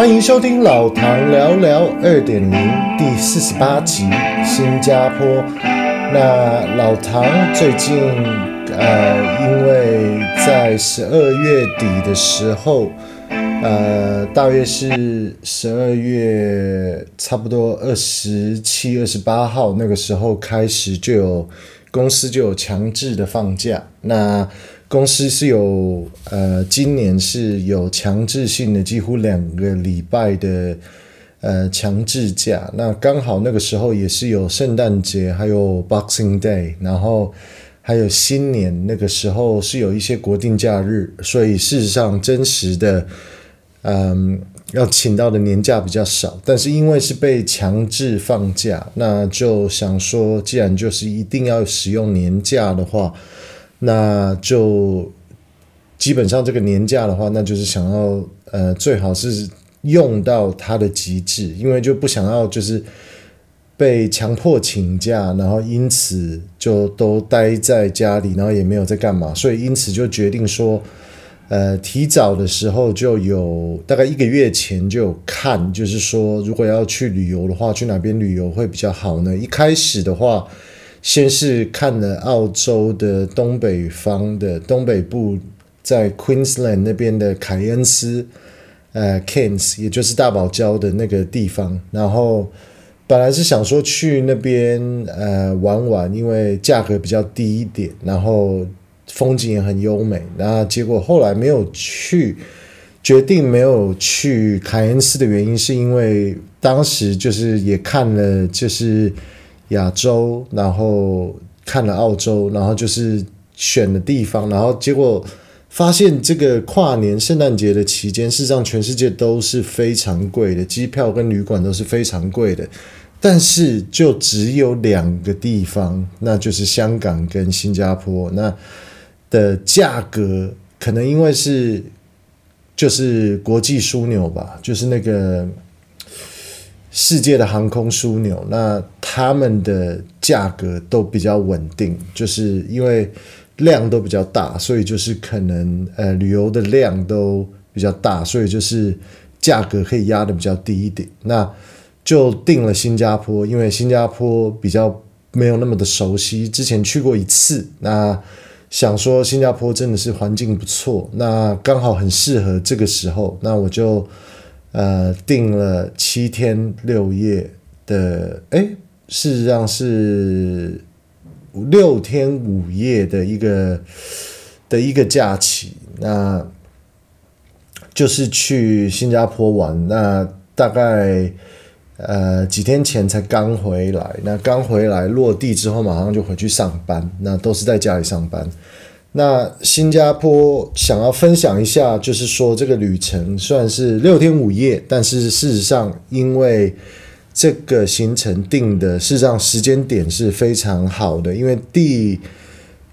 欢迎收听老唐聊聊二点零第四十八集新加坡。那老唐最近呃，因为在十二月底的时候，呃，大约是十二月差不多二十七、二十八号那个时候开始，就有公司就有强制的放假。那公司是有呃，今年是有强制性的，几乎两个礼拜的呃强制假。那刚好那个时候也是有圣诞节，还有 Boxing Day，然后还有新年，那个时候是有一些国定假日，所以事实上真实的嗯要请到的年假比较少。但是因为是被强制放假，那就想说，既然就是一定要使用年假的话。那就基本上这个年假的话，那就是想要呃最好是用到它的极致，因为就不想要就是被强迫请假，然后因此就都待在家里，然后也没有在干嘛，所以因此就决定说，呃，提早的时候就有大概一个月前就有看，就是说如果要去旅游的话，去哪边旅游会比较好呢？一开始的话。先是看了澳洲的东北方的东北部，在 Queensland 那边的凯恩斯，呃，Cairns，也就是大堡礁的那个地方。然后本来是想说去那边呃玩玩，因为价格比较低一点，然后风景也很优美。然后结果后来没有去，决定没有去凯恩斯的原因，是因为当时就是也看了就是。亚洲，然后看了澳洲，然后就是选的地方，然后结果发现这个跨年圣诞节的期间，事实上全世界都是非常贵的，机票跟旅馆都是非常贵的，但是就只有两个地方，那就是香港跟新加坡，那的价格可能因为是就是国际枢纽吧，就是那个。世界的航空枢纽，那他们的价格都比较稳定，就是因为量都比较大，所以就是可能呃旅游的量都比较大，所以就是价格可以压得比较低一点。那就定了新加坡，因为新加坡比较没有那么的熟悉，之前去过一次，那想说新加坡真的是环境不错，那刚好很适合这个时候，那我就。呃，订了七天六夜的，哎，事实上是六天五夜的一个的一个假期，那就是去新加坡玩。那大概呃几天前才刚回来，那刚回来落地之后马上就回去上班，那都是在家里上班。那新加坡想要分享一下，就是说这个旅程算是六天五夜，但是事实上，因为这个行程定的事实上时间点是非常好的，因为第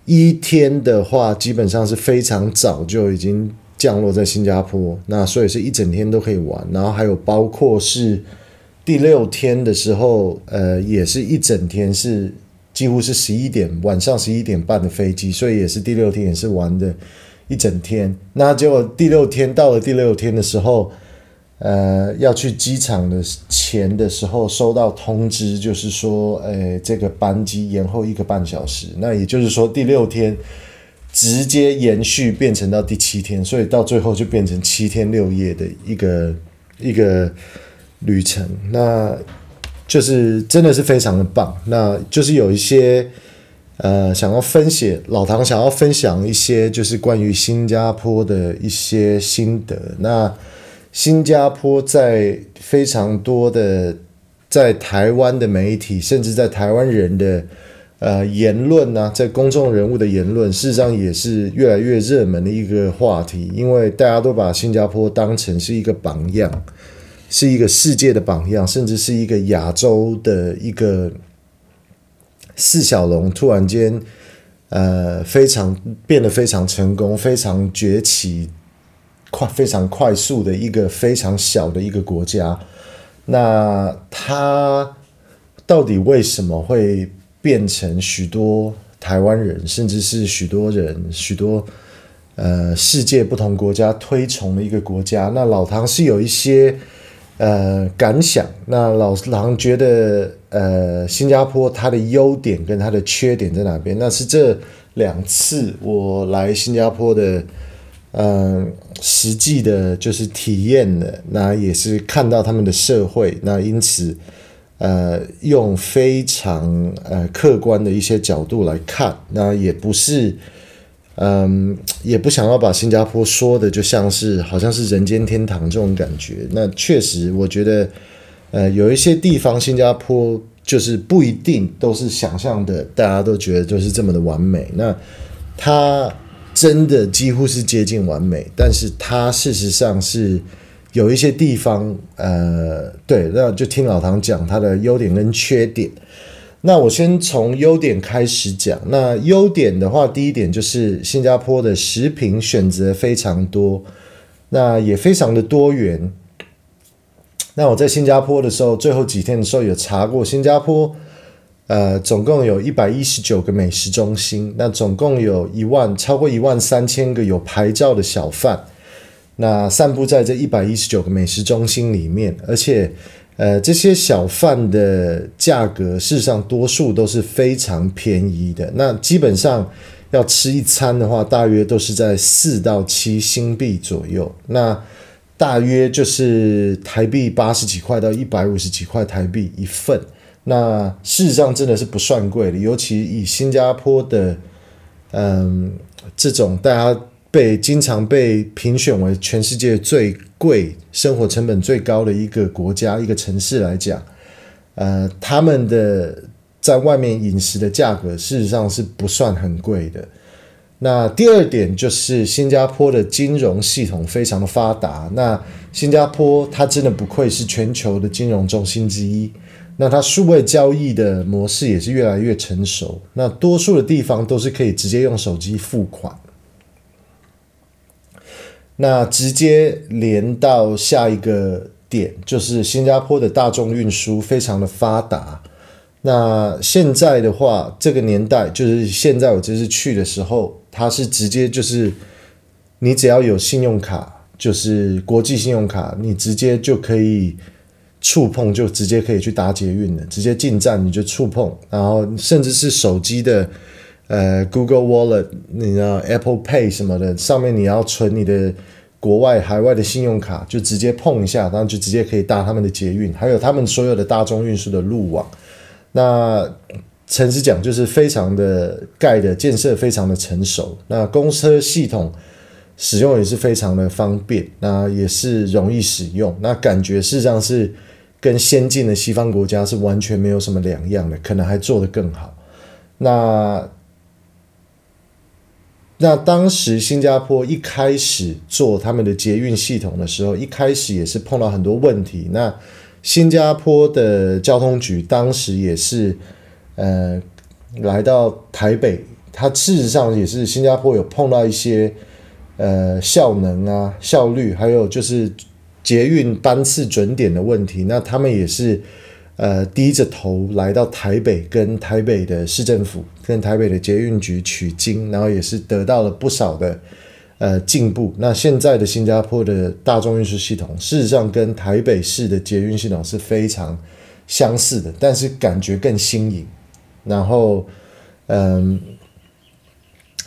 一天的话基本上是非常早就已经降落在新加坡，那所以是一整天都可以玩，然后还有包括是第六天的时候，呃，也是一整天是。几乎是十一点，晚上十一点半的飞机，所以也是第六天，也是玩的一整天。那结果第六天到了第六天的时候，呃，要去机场的前的时候，收到通知，就是说，呃，这个班机延后一个半小时。那也就是说，第六天直接延续变成到第七天，所以到最后就变成七天六夜的一个一个旅程。那。就是真的是非常的棒，那就是有一些呃想要分享，老唐想要分享一些就是关于新加坡的一些心得。那新加坡在非常多的在台湾的媒体，甚至在台湾人的呃言论啊，在公众人物的言论，事实上也是越来越热门的一个话题，因为大家都把新加坡当成是一个榜样。是一个世界的榜样，甚至是一个亚洲的一个四小龙，突然间，呃，非常变得非常成功，非常崛起，快非常快速的一个非常小的一个国家。那它到底为什么会变成许多台湾人，甚至是许多人许多呃世界不同国家推崇的一个国家。那老唐是有一些呃感想。那老狼觉得呃新加坡它的优点跟它的缺点在哪边？那是这两次我来新加坡的。嗯，实际的就是体验的，那也是看到他们的社会，那因此，呃，用非常呃客观的一些角度来看，那也不是，嗯，也不想要把新加坡说的就像是好像是人间天堂这种感觉。那确实，我觉得，呃，有一些地方新加坡就是不一定都是想象的，大家都觉得就是这么的完美。那它。真的几乎是接近完美，但是它事实上是有一些地方，呃，对，那就听老唐讲它的优点跟缺点。那我先从优点开始讲。那优点的话，第一点就是新加坡的食品选择非常多，那也非常的多元。那我在新加坡的时候，最后几天的时候有查过新加坡。呃，总共有一百一十九个美食中心，那总共有一万超过一万三千个有牌照的小贩，那散布在这一百一十九个美食中心里面，而且，呃，这些小贩的价格事实上多数都是非常便宜的，那基本上要吃一餐的话，大约都是在四到七新币左右，那大约就是台币八十几块到一百五十几块台币一份。那事实上真的是不算贵的，尤其以新加坡的，嗯，这种大家被经常被评选为全世界最贵、生活成本最高的一个国家、一个城市来讲，呃，他们的在外面饮食的价格事实上是不算很贵的。那第二点就是新加坡的金融系统非常的发达，那新加坡它真的不愧是全球的金融中心之一。那它数位交易的模式也是越来越成熟，那多数的地方都是可以直接用手机付款，那直接连到下一个点，就是新加坡的大众运输非常的发达。那现在的话，这个年代就是现在我这次去的时候，它是直接就是你只要有信用卡，就是国际信用卡，你直接就可以。触碰就直接可以去搭捷运了，直接进站你就触碰，然后甚至是手机的呃 Google Wallet，你知道 Apple Pay 什么的，上面你要存你的国外海外的信用卡，就直接碰一下，然后就直接可以搭他们的捷运，还有他们所有的大众运输的路网。那诚实讲，就是非常的盖的建设非常的成熟，那公车系统使用也是非常的方便，那也是容易使用，那感觉事实上是。跟先进的西方国家是完全没有什么两样的，可能还做得更好。那那当时新加坡一开始做他们的捷运系统的时候，一开始也是碰到很多问题。那新加坡的交通局当时也是呃来到台北，它事实上也是新加坡有碰到一些呃效能啊、效率，还有就是。捷运班次准点的问题，那他们也是呃低着头来到台北，跟台北的市政府、跟台北的捷运局取经，然后也是得到了不少的呃进步。那现在的新加坡的大众运输系统，事实上跟台北市的捷运系统是非常相似的，但是感觉更新颖，然后嗯、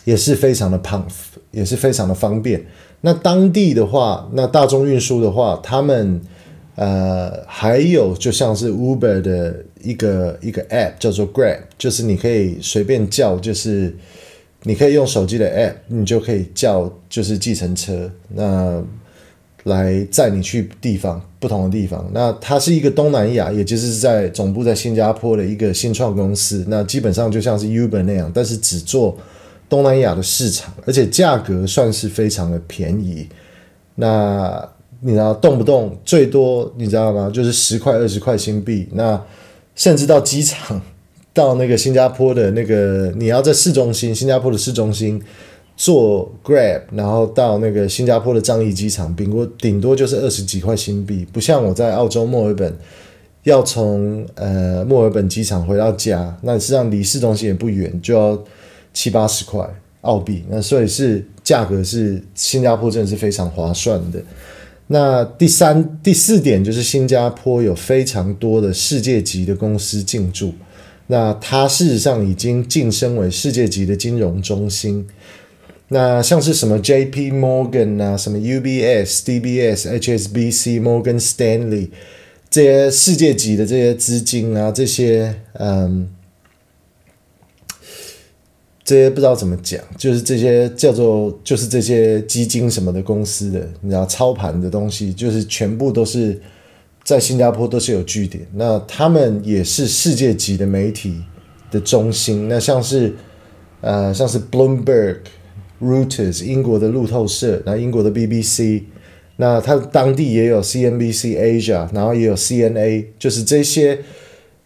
也是非常的胖，也是非常的方便。那当地的话，那大众运输的话，他们呃还有就像是 Uber 的一个一个 App 叫做 Grab，就是你可以随便叫，就是你可以用手机的 App，你就可以叫就是计程车，那来载你去地方不同的地方。那它是一个东南亚，也就是在总部在新加坡的一个新创公司，那基本上就像是 Uber 那样，但是只做。东南亚的市场，而且价格算是非常的便宜。那你知道动不动最多你知道吗？就是十块二十块新币。那甚至到机场，到那个新加坡的那个，你要在市中心，新加坡的市中心坐 Grab，然后到那个新加坡的樟宜机场，顶多顶多就是二十几块新币。不像我在澳洲墨尔本，要从呃墨尔本机场回到家，那实际上离市中心也不远，就要。七八十块，澳币，那所以是价格是新加坡真的是非常划算的。那第三、第四点就是新加坡有非常多的世界级的公司进驻，那它事实上已经晋升为世界级的金融中心。那像是什么 J.P. Morgan 啊，什么 U.B.S.、D.B.S.、H.S.B.C.、Morgan Stanley 这些世界级的这些资金啊，这些嗯，这些不知道怎么讲，就是这些叫做就是这些基金什么的公司的，你知道操盘的东西，就是全部都是在新加坡都是有据点。那他们也是世界级的媒体的中心。那像是呃，像是 Bloomberg。Reuters 英国的路透社，然后英国的 BBC，那它当地也有 CNBC Asia，然后也有 CNA，就是这些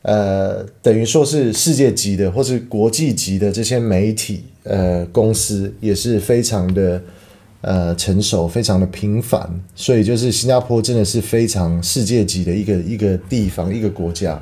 呃，等于说是世界级的或是国际级的这些媒体呃公司也是非常的呃成熟，非常的频繁，所以就是新加坡真的是非常世界级的一个一个地方一个国家。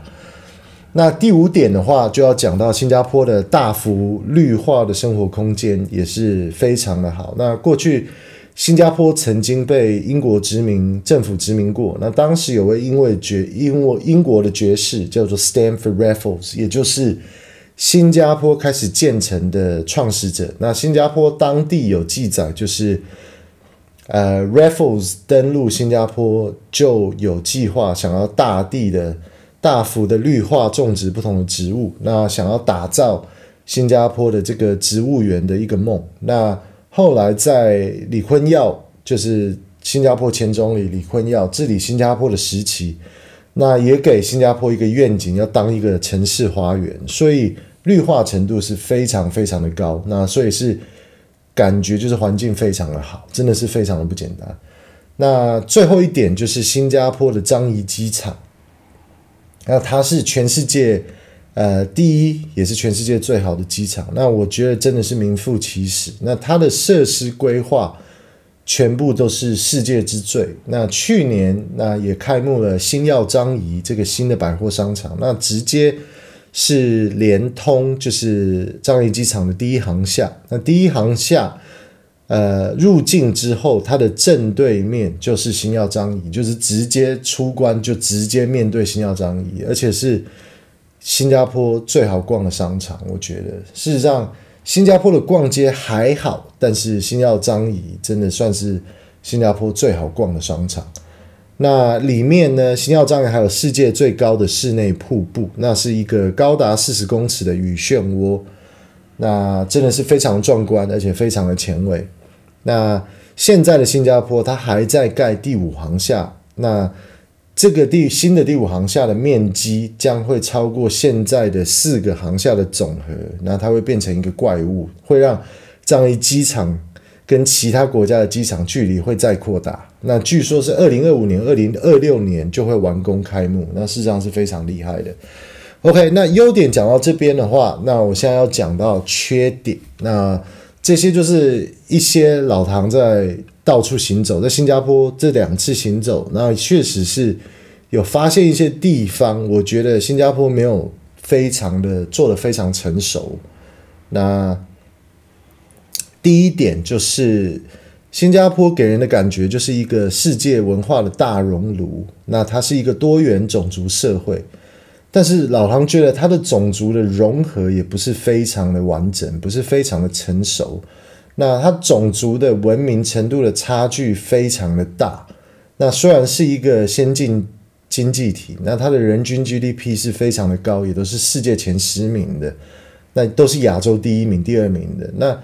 那第五点的话，就要讲到新加坡的大幅绿化的生活空间也是非常的好。那过去新加坡曾经被英国殖民政府殖民过，那当时有位英位爵英国英国的爵士叫做 Stamford Raffles，也就是新加坡开始建成的创始者。那新加坡当地有记载，就是呃 Raffles 登陆新加坡就有计划想要大地的。大幅的绿化种植不同的植物，那想要打造新加坡的这个植物园的一个梦。那后来在李坤耀，就是新加坡前总理李坤耀治理新加坡的时期，那也给新加坡一个愿景，要当一个城市花园，所以绿化程度是非常非常的高。那所以是感觉就是环境非常的好，真的是非常的不简单。那最后一点就是新加坡的樟宜机场。那它是全世界，呃，第一也是全世界最好的机场。那我觉得真的是名副其实。那它的设施规划全部都是世界之最。那去年那也开幕了星耀樟宜这个新的百货商场，那直接是连通就是樟宜机场的第一航厦。那第一航厦。呃，入境之后，它的正对面就是星耀樟宜，就是直接出关就直接面对星耀樟宜，而且是新加坡最好逛的商场。我觉得，事实上，新加坡的逛街还好，但是星耀樟宜真的算是新加坡最好逛的商场。那里面呢，星耀樟宜还有世界最高的室内瀑布，那是一个高达四十公尺的雨漩涡。那真的是非常壮观，而且非常的前卫。那现在的新加坡，它还在盖第五航厦。那这个第新的第五航厦的面积将会超过现在的四个航厦的总和。那它会变成一个怪物，会让樟宜机场跟其他国家的机场距离会再扩大。那据说是二零二五年、二零二六年就会完工开幕。那事实上是非常厉害的。OK，那优点讲到这边的话，那我现在要讲到缺点。那这些就是一些老唐在到处行走，在新加坡这两次行走，那确实是有发现一些地方，我觉得新加坡没有非常的做得非常成熟。那第一点就是新加坡给人的感觉就是一个世界文化的大熔炉，那它是一个多元种族社会。但是老唐觉得他的种族的融合也不是非常的完整，不是非常的成熟。那他种族的文明程度的差距非常的大。那虽然是一个先进经济体，那它的人均 GDP 是非常的高，也都是世界前十名的，那都是亚洲第一名、第二名的。那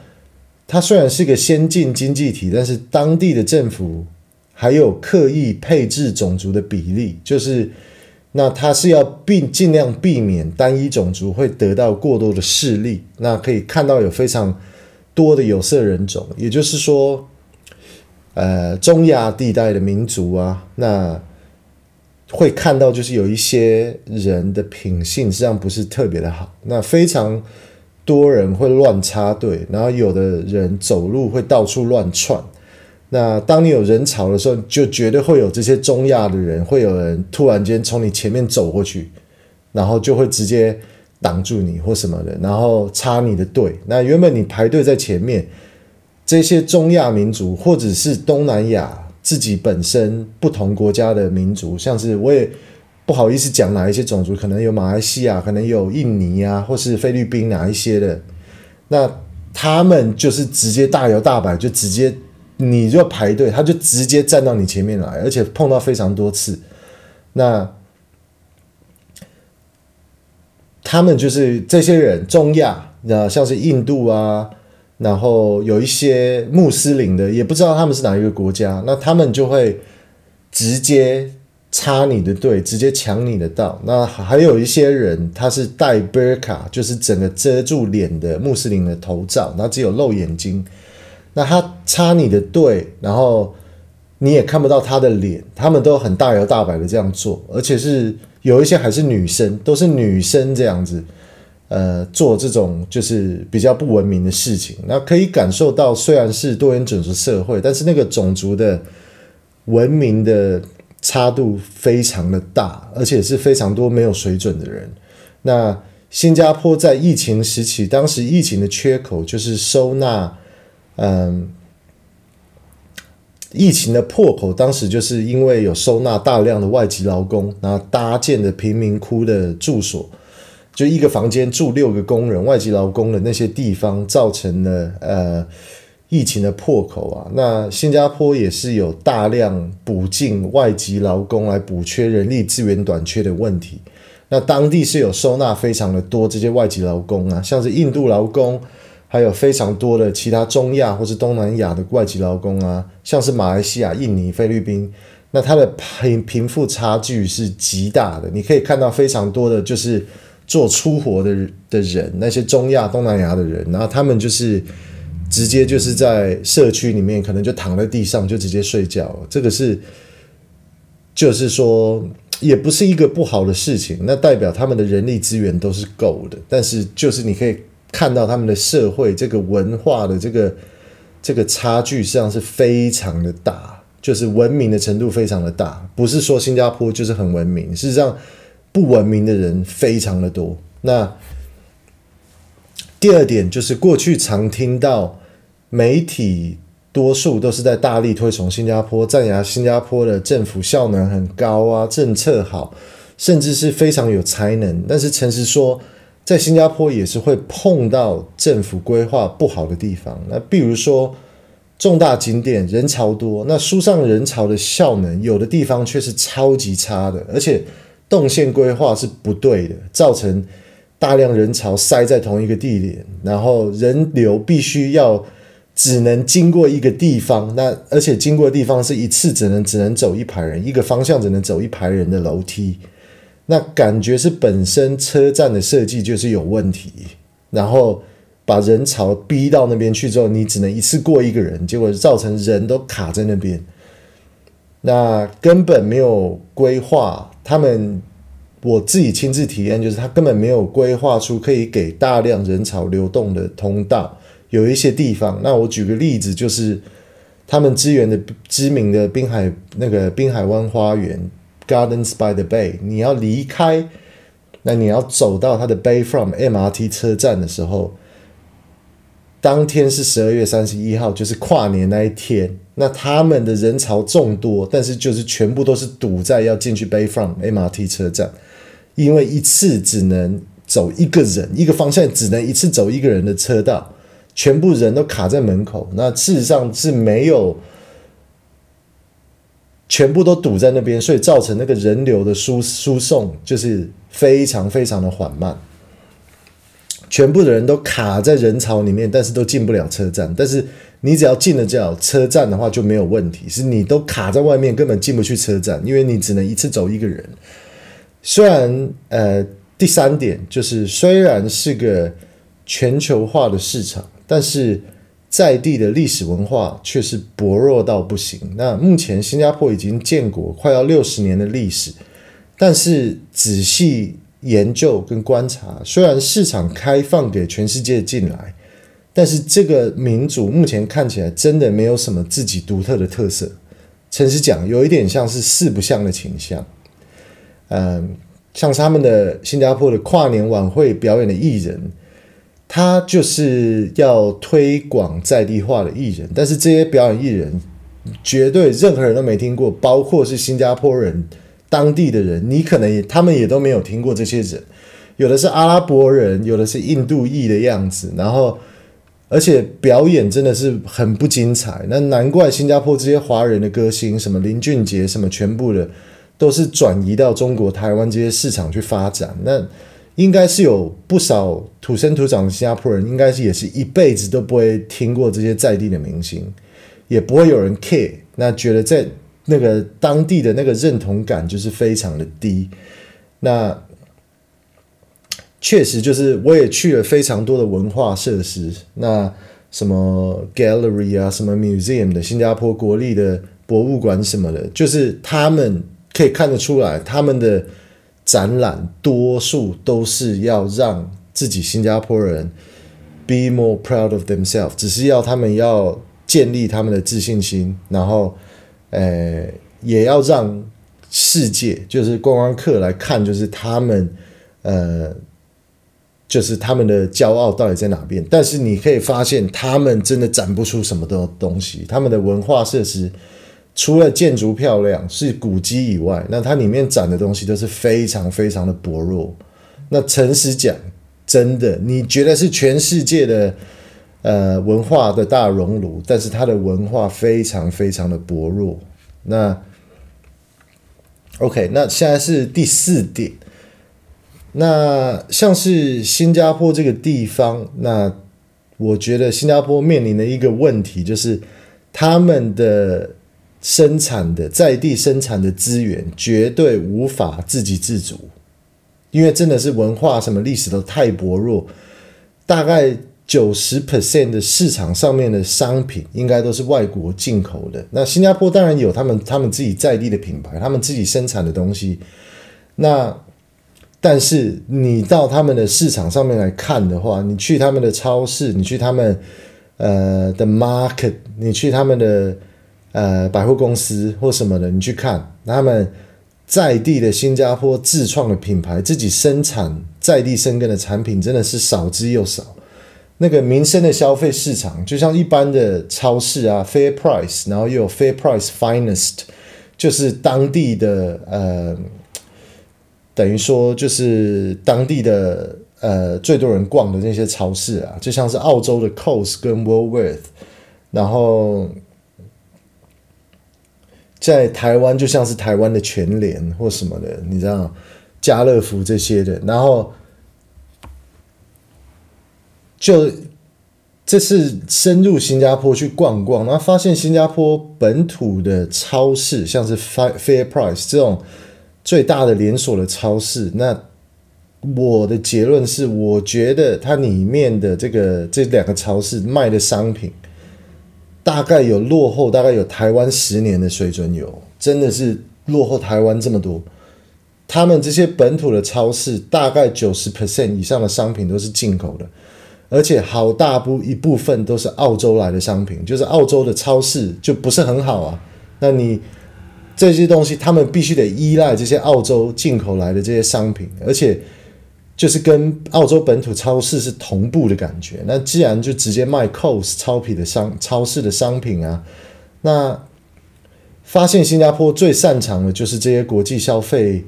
它虽然是个先进经济体，但是当地的政府还有刻意配置种族的比例，就是。那他是要避尽量避免单一种族会得到过多的势力。那可以看到有非常多的有色人种，也就是说，呃，中亚地带的民族啊，那会看到就是有一些人的品性实际上不是特别的好。那非常多人会乱插队，然后有的人走路会到处乱窜。那当你有人潮的时候，就绝对会有这些中亚的人，会有人突然间从你前面走过去，然后就会直接挡住你或什么的，然后插你的队。那原本你排队在前面，这些中亚民族或者是东南亚自己本身不同国家的民族，像是我也不好意思讲哪一些种族，可能有马来西亚，可能有印尼啊，或是菲律宾哪一些的，那他们就是直接大摇大摆，就直接你就排队，他就直接站到你前面来，而且碰到非常多次，那。他们就是这些人，中亚，那像是印度啊，然后有一些穆斯林的，也不知道他们是哪一个国家，那他们就会直接插你的队，直接抢你的道。那还有一些人，他是戴 burqa，就是整个遮住脸的穆斯林的头罩，那只有露眼睛，那他插你的队，然后你也看不到他的脸，他们都很大摇大摆的这样做，而且是。有一些还是女生，都是女生这样子，呃，做这种就是比较不文明的事情。那可以感受到，虽然是多元种族社会，但是那个种族的文明的差度非常的大，而且是非常多没有水准的人。那新加坡在疫情时期，当时疫情的缺口就是收纳，嗯。疫情的破口，当时就是因为有收纳大量的外籍劳工，然后搭建的贫民窟的住所，就一个房间住六个工人，外籍劳工的那些地方，造成了呃疫情的破口啊。那新加坡也是有大量补进外籍劳工来补缺人力资源短缺的问题。那当地是有收纳非常的多这些外籍劳工啊，像是印度劳工。还有非常多的其他中亚或是东南亚的外籍劳工啊，像是马来西亚、印尼、菲律宾，那它的贫贫富差距是极大的。你可以看到非常多的就是做粗活的的人，那些中亚、东南亚的人，然后他们就是直接就是在社区里面，可能就躺在地上就直接睡觉。这个是就是说，也不是一个不好的事情，那代表他们的人力资源都是够的，但是就是你可以。看到他们的社会这个文化的这个这个差距，实际上是非常的大，就是文明的程度非常的大。不是说新加坡就是很文明，事实上不文明的人非常的多。那第二点就是过去常听到媒体多数都是在大力推崇新加坡，赞扬新加坡的政府效能很高啊，政策好，甚至是非常有才能。但是诚实说，在新加坡也是会碰到政府规划不好的地方，那比如说重大景点人潮多，那书上人潮的效能有的地方却是超级差的，而且动线规划是不对的，造成大量人潮塞在同一个地点，然后人流必须要只能经过一个地方，那而且经过的地方是一次只能只能走一排人，一个方向只能走一排人的楼梯。那感觉是本身车站的设计就是有问题，然后把人潮逼到那边去之后，你只能一次过一个人，结果造成人都卡在那边。那根本没有规划，他们我自己亲自体验，就是他根本没有规划出可以给大量人潮流动的通道。有一些地方，那我举个例子，就是他们支援的知名的滨海那个滨海湾花园。Gardens by the Bay，你要离开，那你要走到它的 Bayfront MRT 车站的时候，当天是十二月三十一号，就是跨年那一天。那他们的人潮众多，但是就是全部都是堵在要进去 Bayfront MRT 车站，因为一次只能走一个人，一个方向只能一次走一个人的车道，全部人都卡在门口。那事实上是没有。全部都堵在那边，所以造成那个人流的输输送就是非常非常的缓慢。全部的人都卡在人潮里面，但是都进不了车站。但是你只要进了这车站的话就没有问题，是你都卡在外面，根本进不去车站，因为你只能一次走一个人。虽然呃，第三点就是虽然是个全球化的市场，但是。在地的历史文化却是薄弱到不行。那目前新加坡已经建国快要六十年的历史，但是仔细研究跟观察，虽然市场开放给全世界进来，但是这个民族目前看起来真的没有什么自己独特的特色。诚实讲，有一点像是四不像的倾向。嗯，像他们的新加坡的跨年晚会表演的艺人，他就是要推广在地化的艺人，但是这些表演艺人绝对任何人都没听过，包括是新加坡人当地的人，你可能也他们也都没有听过这些人，有的是阿拉伯人，有的是印度裔的样子，然后而且表演真的是很不精彩，那难怪新加坡这些华人的歌星，什么林俊杰，什么全部的都是转移到中国台湾这些市场去发展，那。应该是有不少土生土长的新加坡人，应该是也是一辈子都不会听过这些在地的明星，也不会有人 care，那觉得在那个当地的那个认同感就是非常的低。那确实就是我也去了非常多的文化设施，那什么 gallery 啊，什么 museum 的新加坡国立的博物馆什么的，就是他们可以看得出来他们的。展览多数都是要让自己新加坡人 be more proud of themselves，只是要他们要建立他们的自信心，然后，呃，也要让世界就是观光客来看，就是他们，呃，就是他们的骄傲到底在哪边。但是你可以发现，他们真的展不出什么的东西，他们的文化设施。除了建筑漂亮是古迹以外，那它里面展的东西都是非常非常的薄弱。那诚实讲，真的，你觉得是全世界的呃文化的大熔炉，但是它的文化非常非常的薄弱。那 OK，那现在是第四点。那像是新加坡这个地方，那我觉得新加坡面临的一个问题就是他们的。生产的在地生产的资源绝对无法自给自足，因为真的是文化什么历史都太薄弱，大概九十 percent 的市场上面的商品应该都是外国进口的。那新加坡当然有他们他们自己在地的品牌，他们自己生产的东西。那但是你到他们的市场上面来看的话，你去他们的超市，你去他们呃的 market，你去他们的。呃，百货公司或什么的，你去看他们在地的新加坡自创的品牌，自己生产在地生根的产品，真的是少之又少。那个民生的消费市场，就像一般的超市啊，Fair Price，然后又有 Fair Price Finest，就是当地的呃，等于说就是当地的呃最多人逛的那些超市啊，就像是澳洲的 Coles 跟 Woolworth，然后。在台湾就像是台湾的全联或什么的，你知道，家乐福这些的。然后，就这次深入新加坡去逛逛，然后发现新加坡本土的超市，像是 Fair Price 这种最大的连锁的超市，那我的结论是，我觉得它里面的这个这两个超市卖的商品。大概有落后，大概有台湾十年的水准有，真的是落后台湾这么多。他们这些本土的超市，大概九十 percent 以上的商品都是进口的，而且好大部一部分都是澳洲来的商品，就是澳洲的超市就不是很好啊。那你这些东西，他们必须得依赖这些澳洲进口来的这些商品，而且。就是跟澳洲本土超市是同步的感觉。那既然就直接卖 COS 超品的商超市的商品啊，那发现新加坡最擅长的就是这些国际消费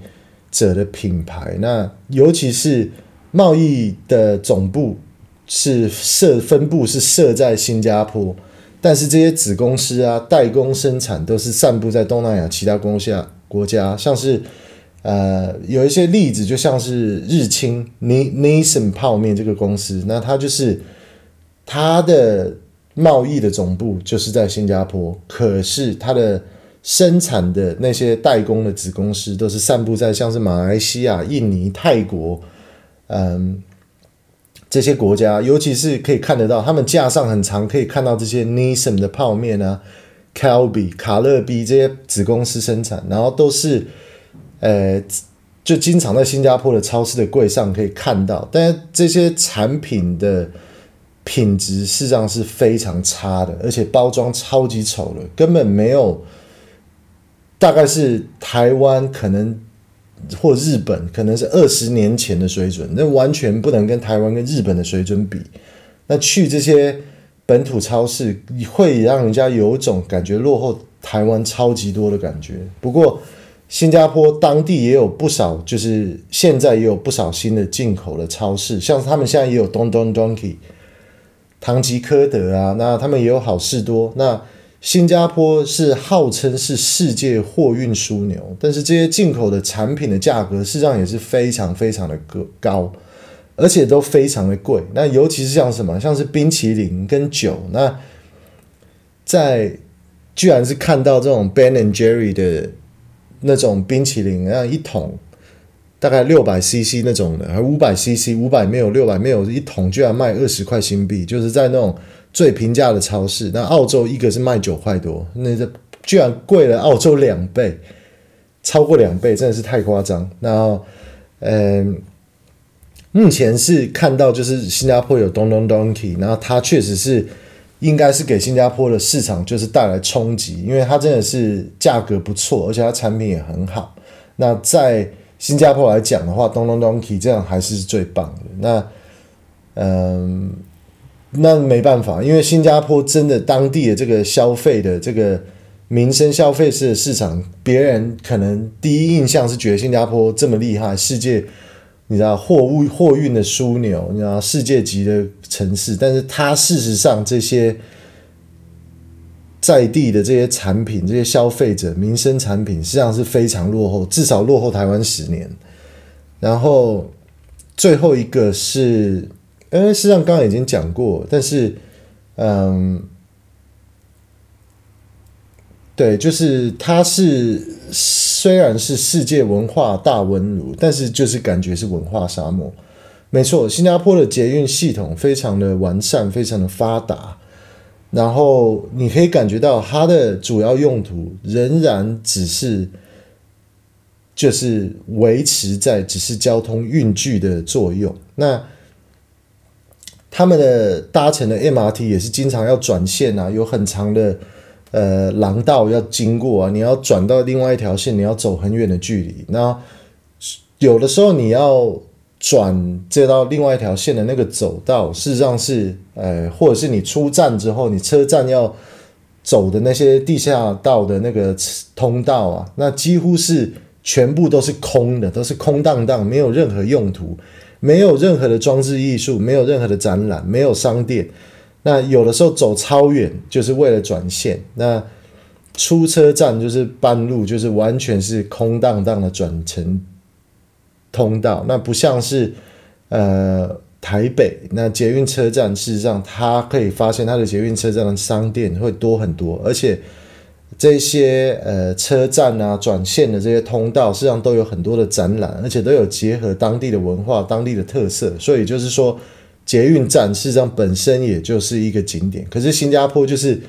者的品牌。那尤其是贸易的总部是设分部是设在新加坡，但是这些子公司啊、代工生产都是散布在东南亚其他国家国家，像是。呃，有一些例子，就像是日清 Nissin 泡面这个公司，那它就是它的贸易的总部就是在新加坡，可是它的生产的那些代工的子公司都是散布在像是马来西亚、印尼、泰国，嗯，这些国家，尤其是可以看得到，他们架上很长，可以看到这些 Nissin 的泡面啊 Calbi 卡乐比这些子公司生产，然后都是。呃，就经常在新加坡的超市的柜上可以看到，但是这些产品的品质事实上是非常差的，而且包装超级丑的，根本没有，大概是台湾可能或日本，可能是二十年前的水准，那完全不能跟台湾跟日本的水准比。那去这些本土超市，会让人家有种感觉落后台湾超级多的感觉。不过，新加坡当地也有不少，就是现在也有不少新的进口的超市，像他们现在也有 Don Don Donkey、唐吉诃德啊，那他们也有好事多。那新加坡是号称是世界货运枢纽，但是这些进口的产品的价格事实上也是非常非常的高，而且都非常的贵。那尤其是像什么，像是冰淇淋跟酒，那在居然是看到这种 Ben and Jerry 的那种冰淇淋，那一桶大概六百 CC 那种的，还五百 CC，五百没有六百没有，一桶居然卖二十块新币，就是在那种。最平价的超市，那澳洲一个是卖九块多，那这居然贵了澳洲两倍，超过两倍，真的是太夸张。然后，嗯，目前是看到就是新加坡有 Don Don Donkey，然后它确实是应该是给新加坡的市场就是带来冲击，因为它真的是价格不错，而且它产品也很好。那在新加坡来讲的话，Don Don Donki 这样还是最棒的。那，嗯。那没办法，因为新加坡真的当地的这个消费的这个民生消费式的市场，别人可能第一印象是觉得新加坡这么厉害，世界你知道货物货运的枢纽，你知道世界级的城市，但是它事实上这些在地的这些产品，这些消费者民生产品，实际上是非常落后，至少落后台湾十年。然后最后一个是。因为实际上刚刚已经讲过，但是，嗯，对，就是它是虽然是世界文化大文炉，但是就是感觉是文化沙漠。没错，新加坡的捷运系统非常的完善，非常的发达，然后你可以感觉到它的主要用途仍然只是就是维持在只是交通运具的作用。那他们的搭乘的 MRT 也是经常要转线啊，有很长的呃廊道要经过啊，你要转到另外一条线，你要走很远的距离。那有的时候你要转接到另外一条线的那个走道，事实上是呃，或者是你出站之后，你车站要走的那些地下道的那个通道啊，那几乎是全部都是空的，都是空荡荡，没有任何用途。没有任何的装置艺术，没有任何的展览，没有商店。那有的时候走超远，就是为了转线。那出车站就是半路，就是完全是空荡荡的转乘通道。那不像是呃台北那捷运车站，事实上它可以发现它的捷运车站的商店会多很多，而且。这些呃车站啊、转线的这些通道，实际上都有很多的展览，而且都有结合当地的文化、当地的特色。所以就是说，捷运站事实上本身也就是一个景点。可是新加坡就是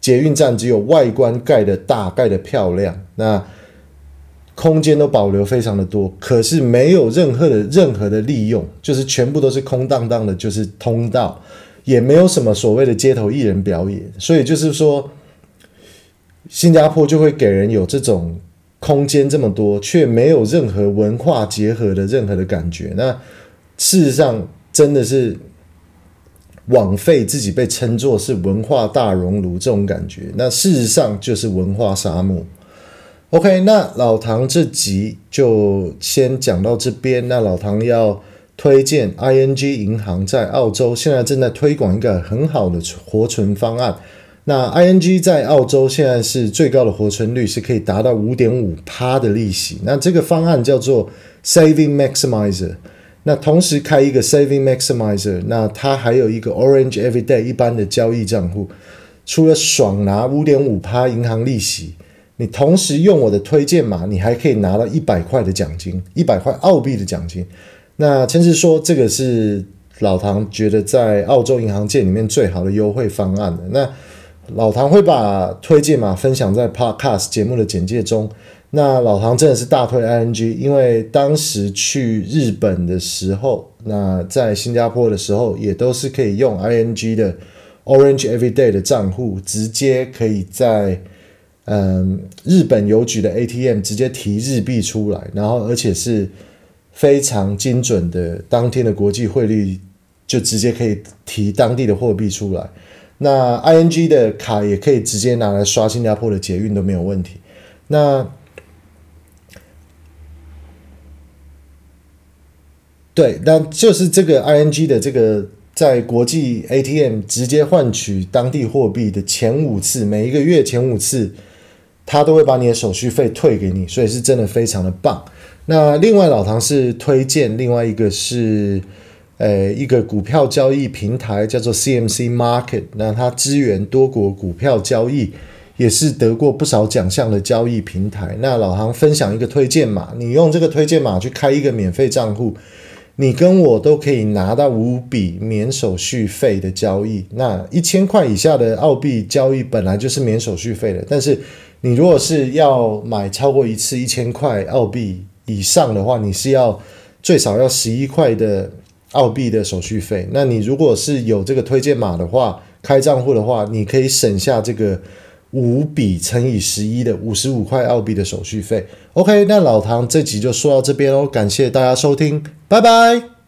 捷运站只有外观盖的大、盖的漂亮，那空间都保留非常的多，可是没有任何的任何的利用，就是全部都是空荡荡的，就是通道，也没有什么所谓的街头艺人表演。所以就是说。新加坡就会给人有这种空间这么多，却没有任何文化结合的任何的感觉。那事实上真的是枉费自己被称作是文化大熔炉这种感觉。那事实上就是文化沙漠。OK，那老唐这集就先讲到这边。那老唐要推荐 ING 银行在澳洲现在正在推广一个很好的活存方案。那 ING 在澳洲现在是最高的活存率，是可以达到五点五趴的利息。那这个方案叫做 Saving Maximizer。那同时开一个 Saving Maximizer，那它还有一个 Orange Everyday 一般的交易账户。除了爽拿五点五趴银行利息，你同时用我的推荐码，你还可以拿到一百块的奖金，一百块澳币的奖金。那诚实说，这个是老唐觉得在澳洲银行界里面最好的优惠方案的。那老唐会把推荐码分享在 Podcast 节目的简介中。那老唐真的是大推 ING，因为当时去日本的时候，那在新加坡的时候，也都是可以用 ING 的 Orange Everyday 的账户，直接可以在嗯，日本邮局的 ATM 直接提日币出来，然后而且是非常精准的，当天的国际汇率就直接可以提当地的货币出来。那 ING 的卡也可以直接拿来刷新加坡的捷运都没有问题。那对，那就是这个 ING 的这个。在国际 ATM 直接换取当地货币的前五次，每一个月前五次，他都会把你的手续费退给你，所以是真的非常的棒。那另外老唐是推荐另外一个是，呃，一个股票交易平台叫做 CMC Market，那它支援多国股票交易，也是得过不少奖项的交易平台。那老唐分享一个推荐码，你用这个推荐码去开一个免费账户。你跟我都可以拿到五笔免手续费的交易。那一千块以下的澳币交易本来就是免手续费的，但是你如果是要买超过一次一千块澳币以上的话，你是要最少要十一块的澳币的手续费。那你如果是有这个推荐码的话，开账户的话，你可以省下这个五笔乘以十一的五十五块澳币的手续费。OK，那老唐这集就说到这边哦，感谢大家收听。拜拜。